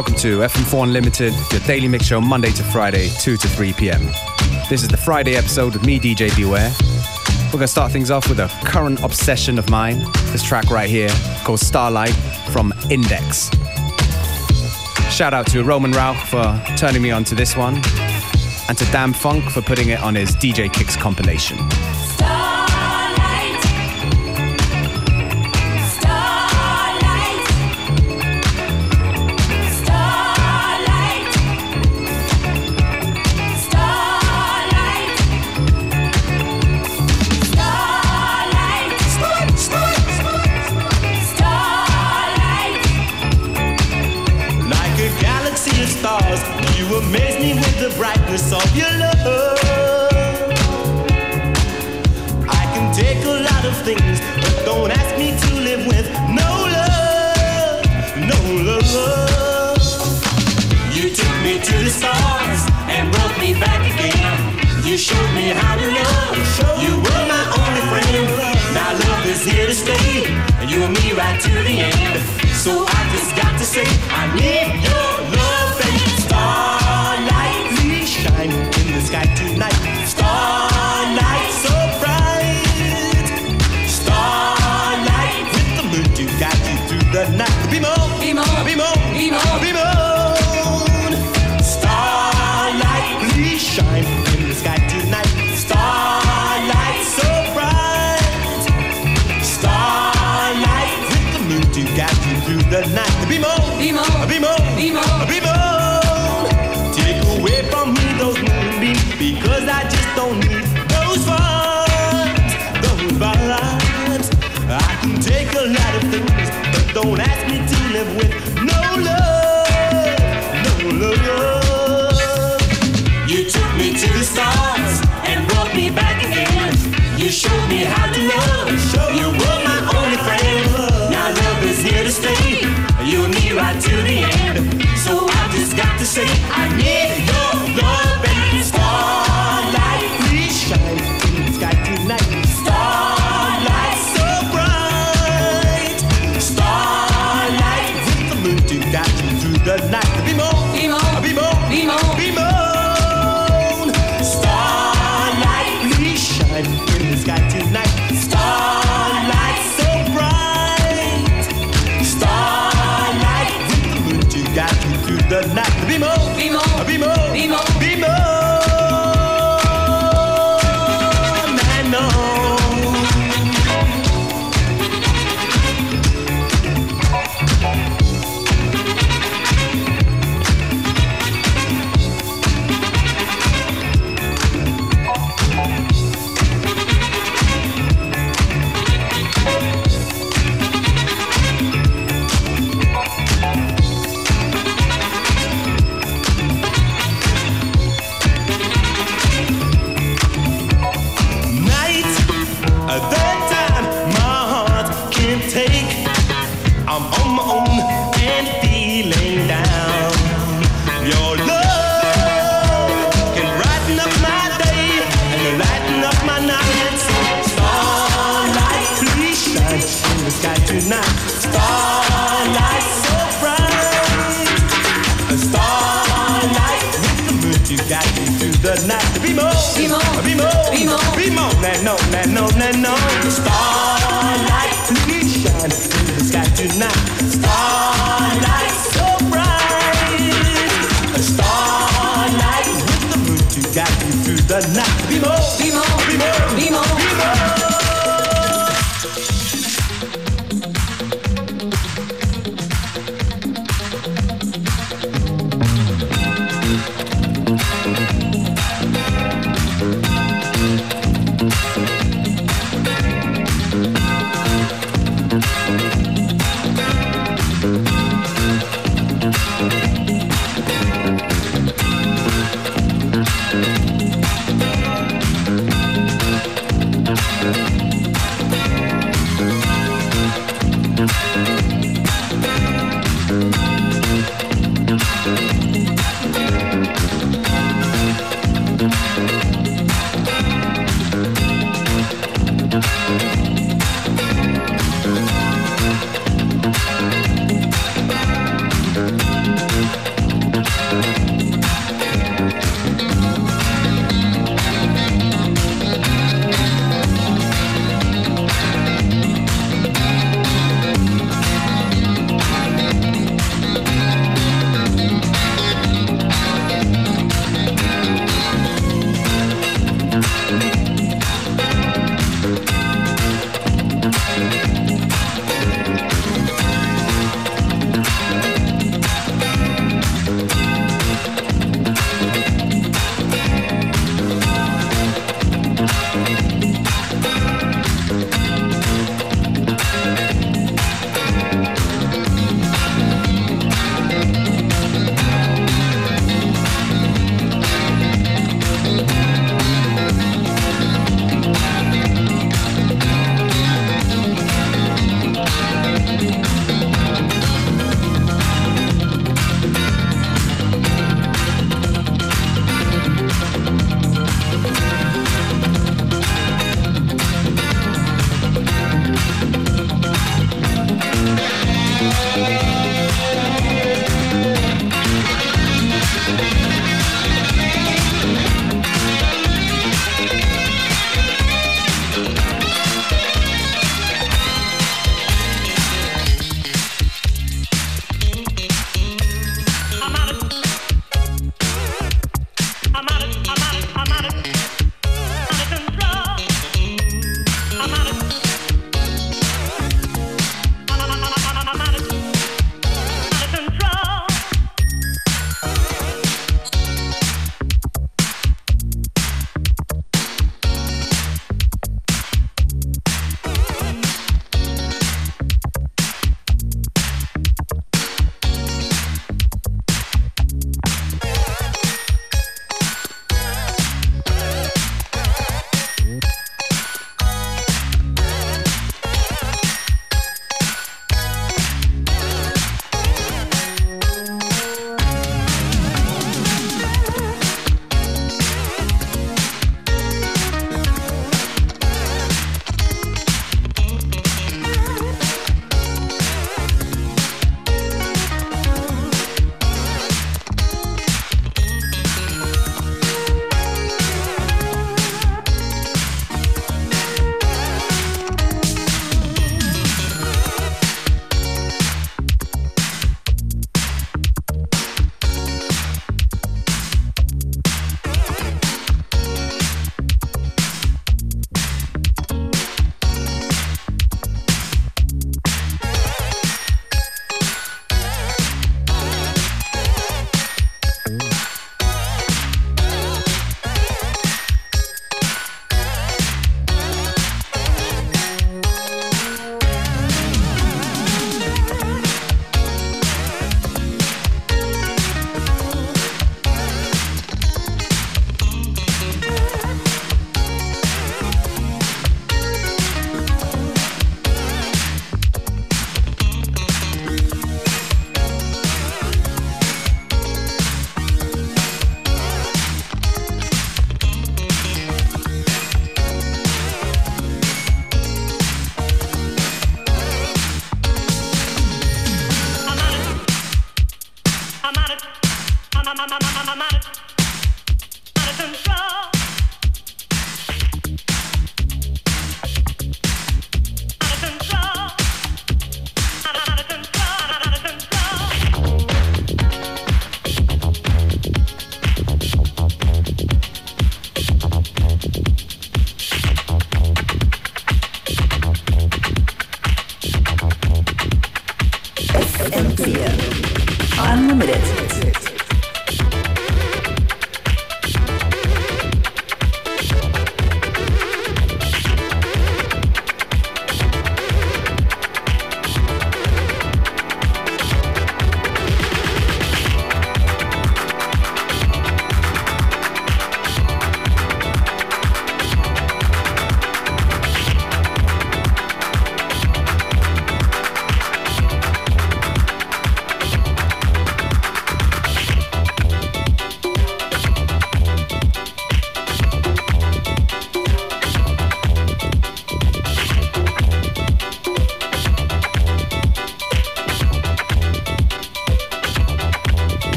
Welcome to FM4 Unlimited, your daily mix show Monday to Friday, 2 to 3 p.m. This is the Friday episode with me, DJ Beware. We're going to start things off with a current obsession of mine. This track right here called Starlight from Index. Shout out to Roman Rauch for turning me on to this one, and to DâM-FunK for putting it on his DJ Kicks compilation. me with the brightness of your love. I can take a lot of things, but don't ask me to live with no love, no love. You took me to the stars and brought me back again. You showed me how to love. You were my only friend. Now love is here to stay, and you and me right to the end. So I just got to say, I need you. don't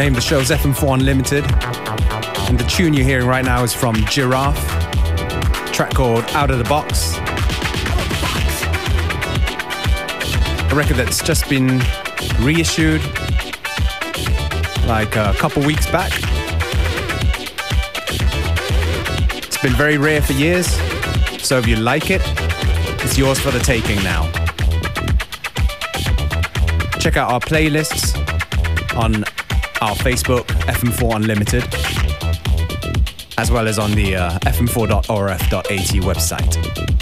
name of the show is FM4 Unlimited. And the tune you're hearing right now is from Giraffe, track called Out of the Box. A record that's just been reissued like a couple weeks back. It's been very rare for years, so if you like it, it's yours for the taking now. Check out our playlists on our Facebook, FM4 Unlimited, as well as on the uh, fm4.orf.at website.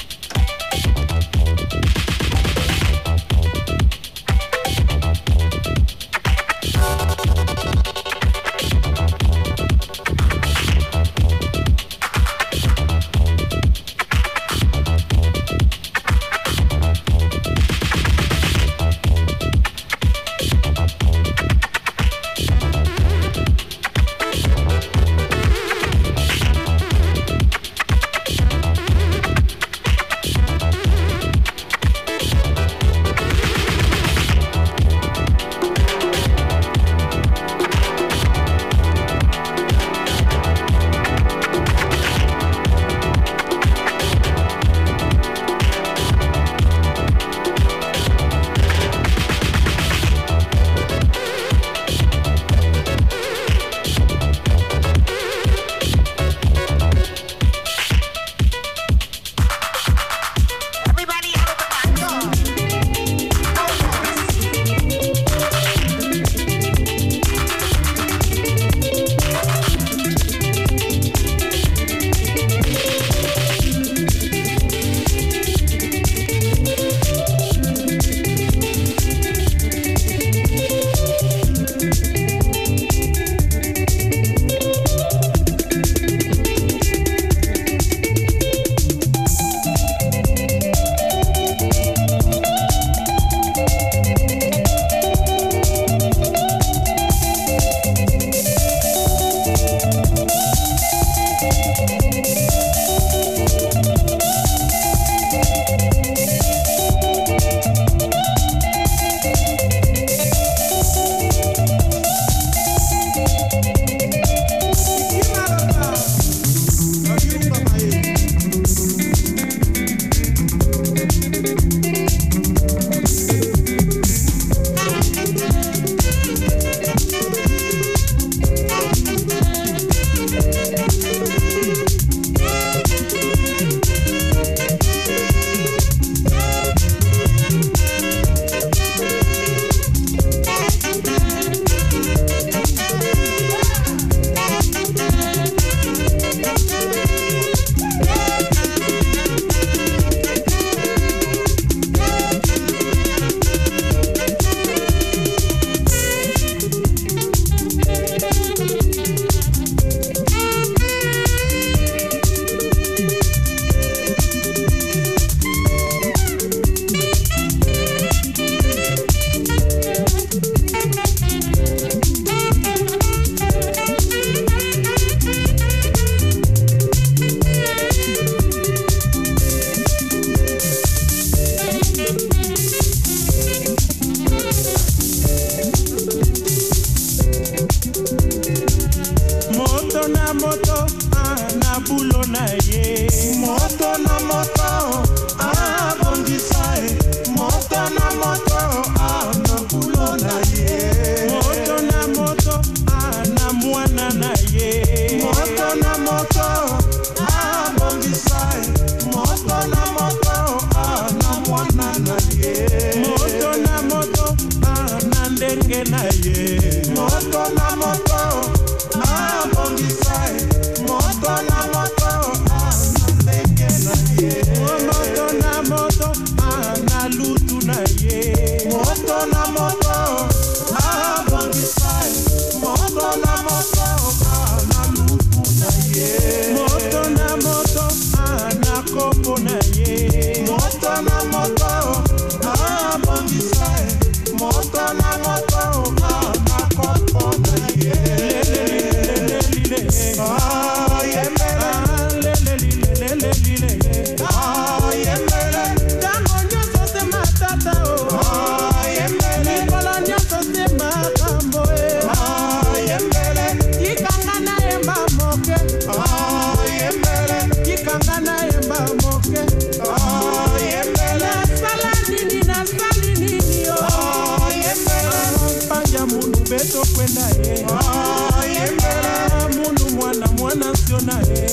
na.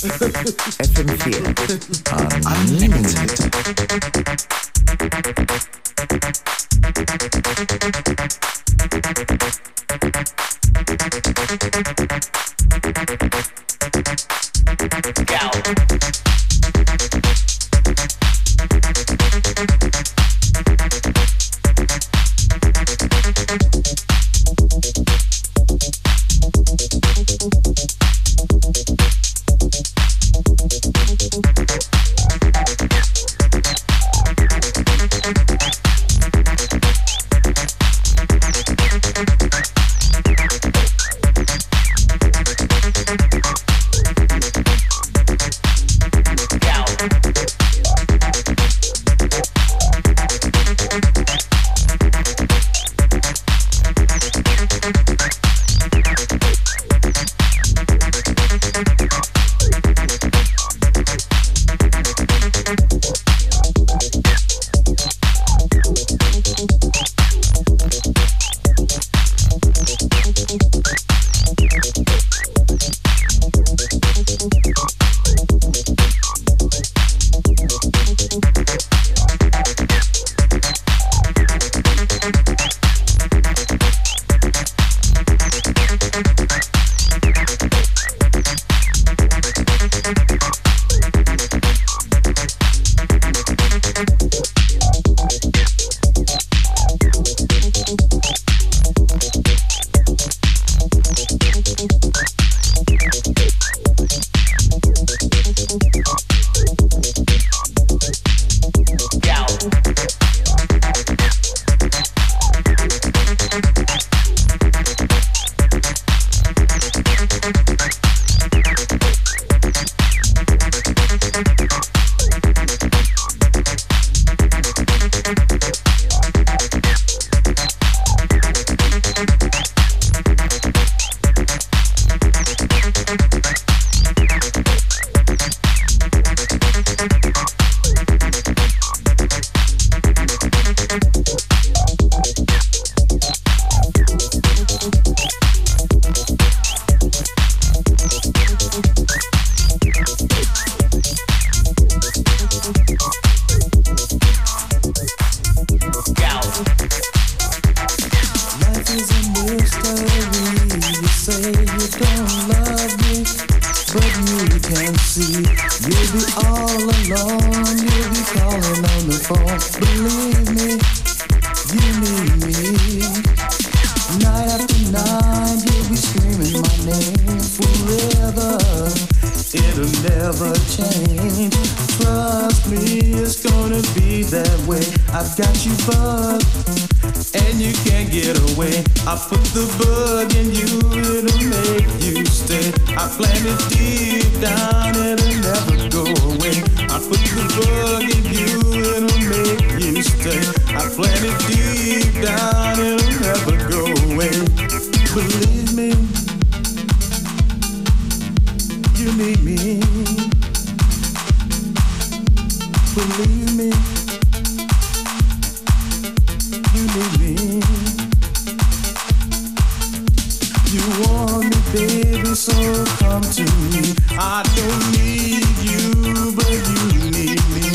FM4 Unlimited. me. You need me. Believe me. You need me. You want me, baby, so come to me. I don't need you, but you need me.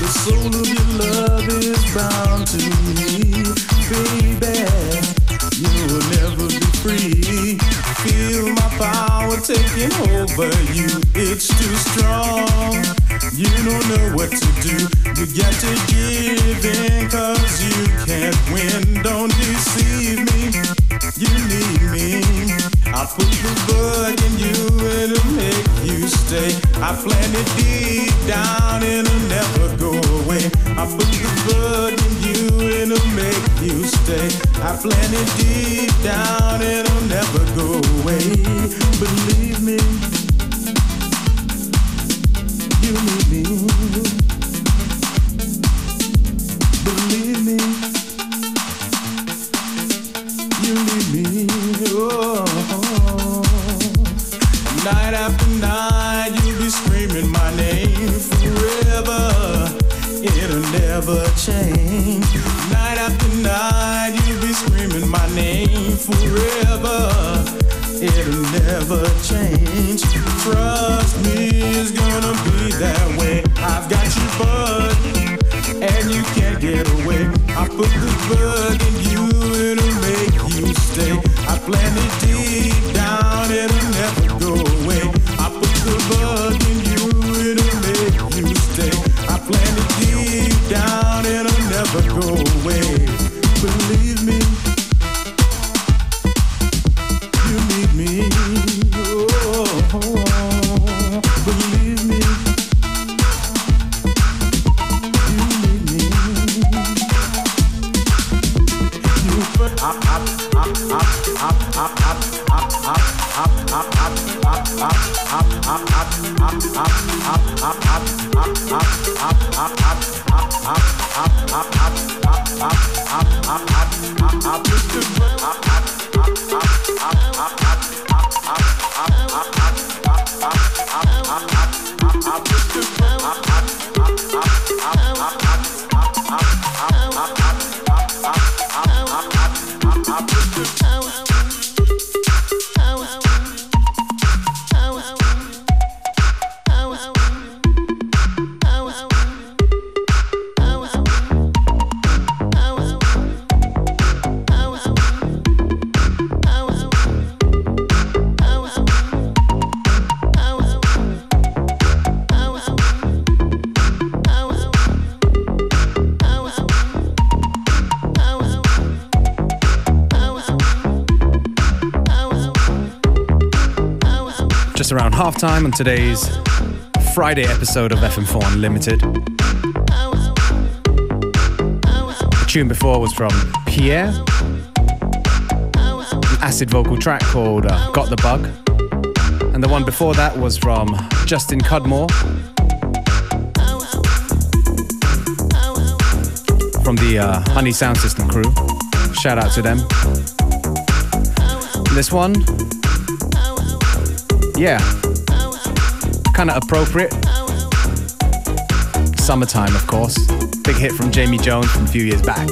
The soul of your love is bound to me. taking over you. It's too strong. You don't know what to do. You got to give in, cause you can't win. Don't deceive me. You need me. I put the bug in you, it'll make you stay. I plant it deep down, it'll never go away. I put the bug in you, it'll make you stay say I plan it deep down, it'll never go away. Believe me, you need me. Halftime on today's Friday episode of FM4 Unlimited. The tune before was from Pierre, an acid vocal track called uh, Got the Bug. And the one before that was from Justin Cudmore from the uh, Honey Sound System crew. Shout out to them. This one, yeah, kind of appropriate. Summertime, of course. Big hit from Jamie Jones from a few years back.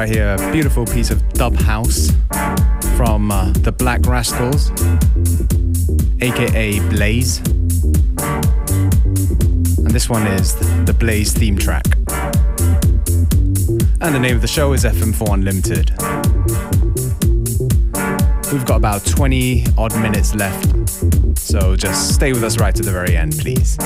Right here, a beautiful piece of dub house from uh, the Black Rascals, aka Blaze. And this one is the Blaze theme track. And the name of the show is FM4 Unlimited. We've got about 20 odd minutes left, so just stay with us right to the very end, please.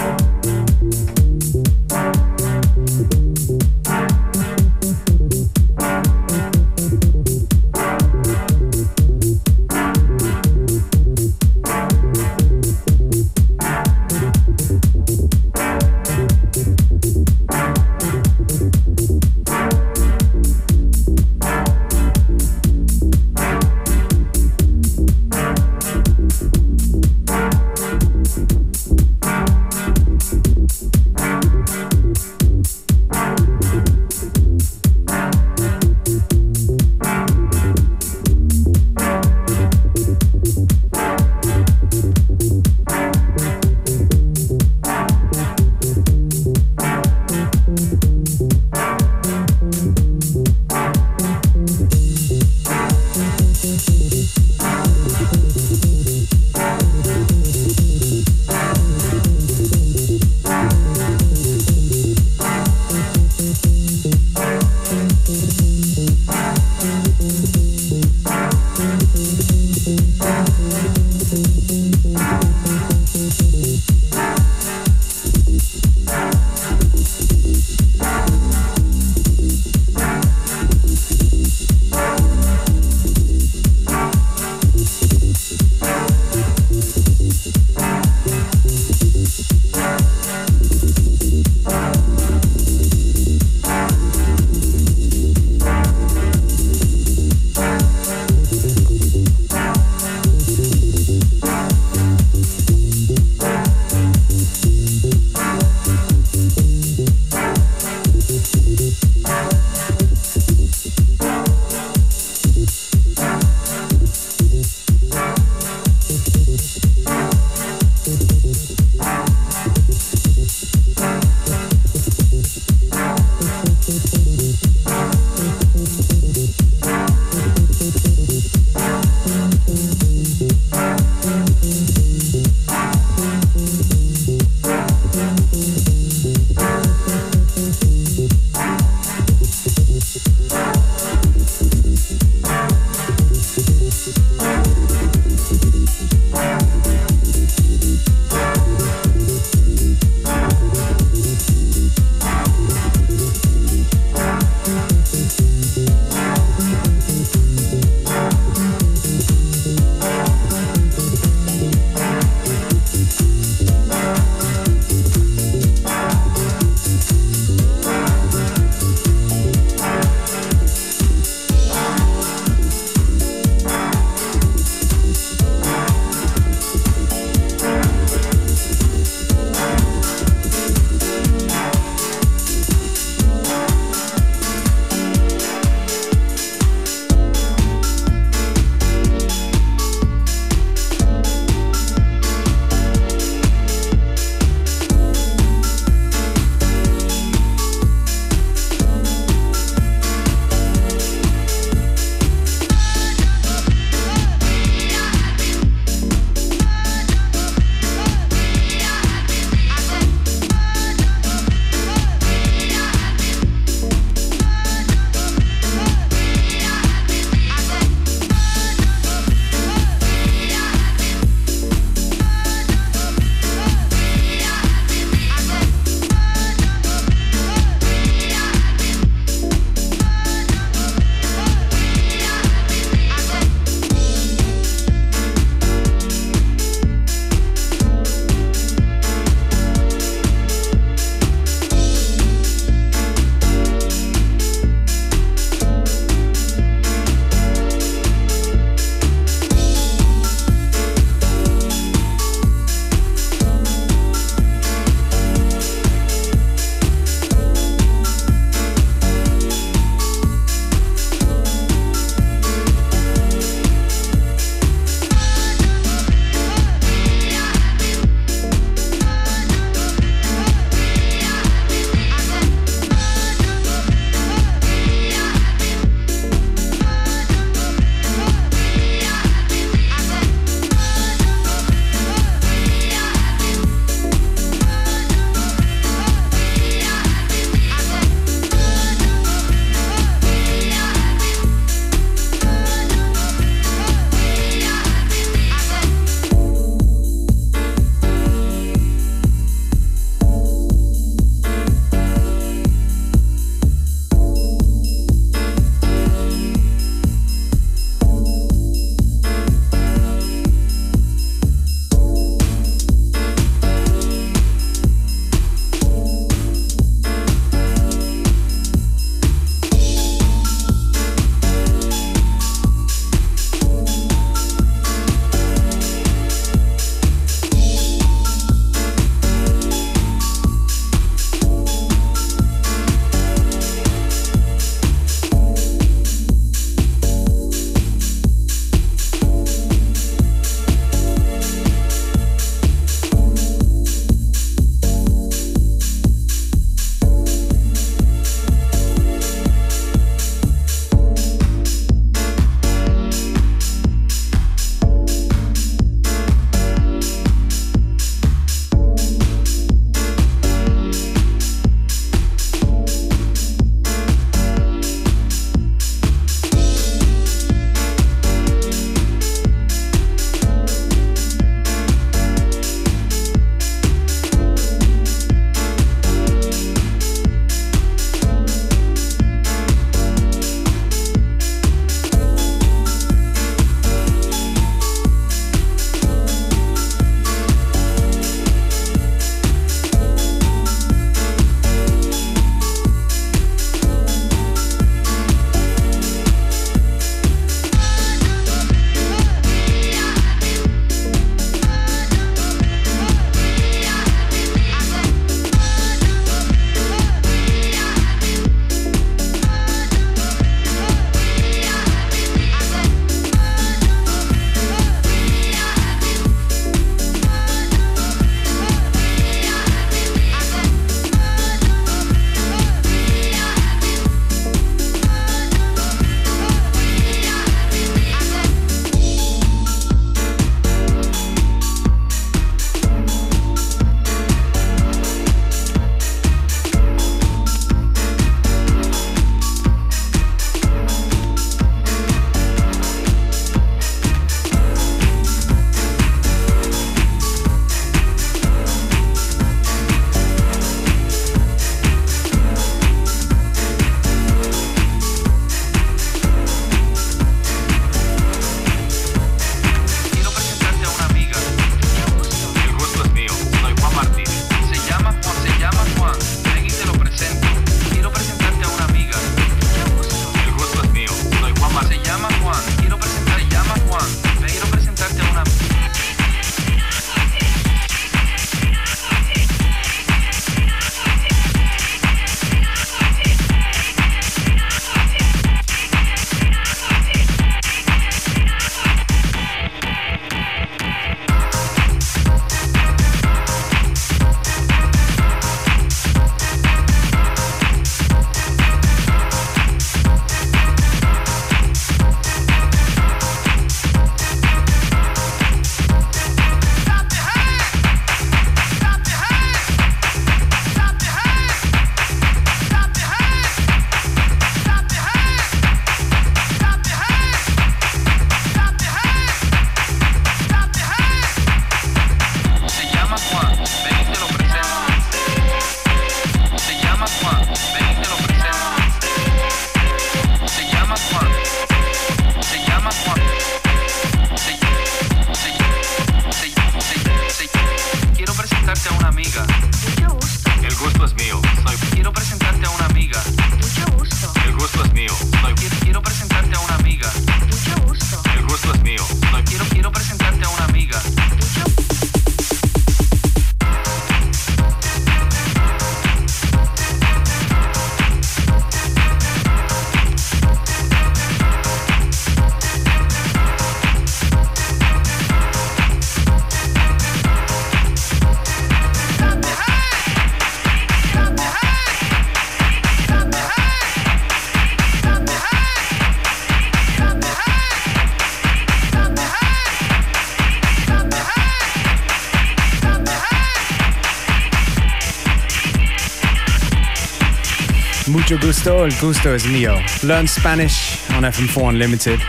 Mucho gusto, el gusto is mío. Learn Spanish on FM4 Unlimited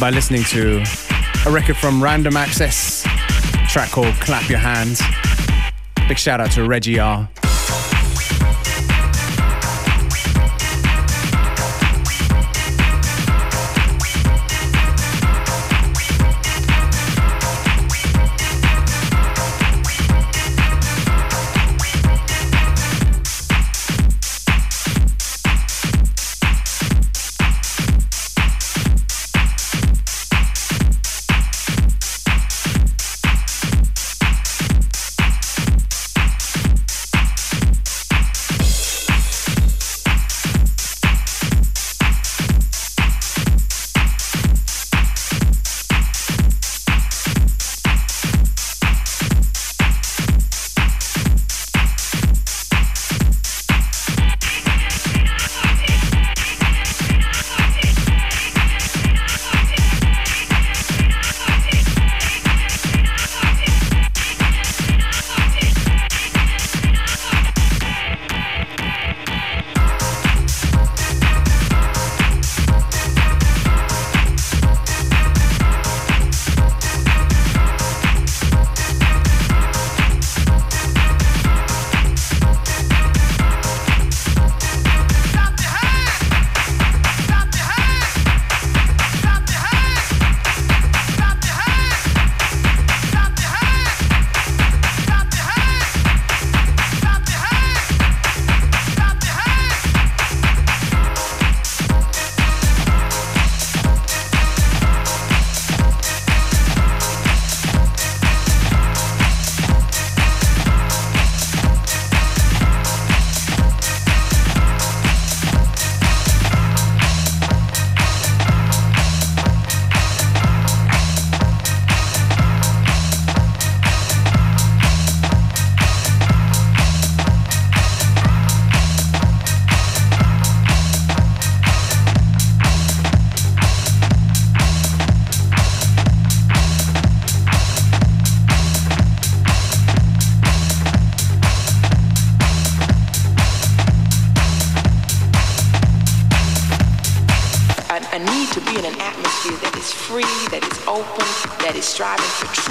by listening to a record from Random Access, track called Clap Your Hands. Big shout out to Reggie R.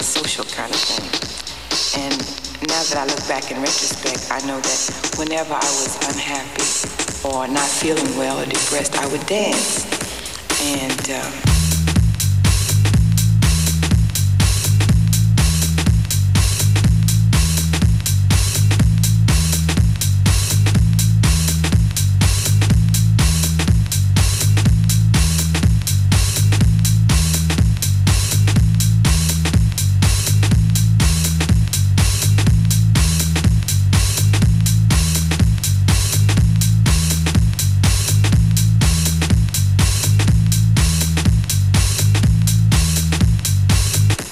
A social kind of thing. And now that I look back in retrospect, I know that whenever I was unhappy or not feeling well or depressed, I would dance. And um,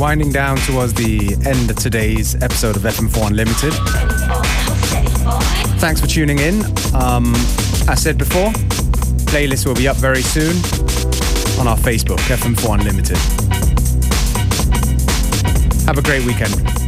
Winding down towards the end of today's episode of FM4 Unlimited. Thanks for tuning in. Um, I said before, playlist will be up very soon on our Facebook, FM4 Unlimited. Have a great weekend.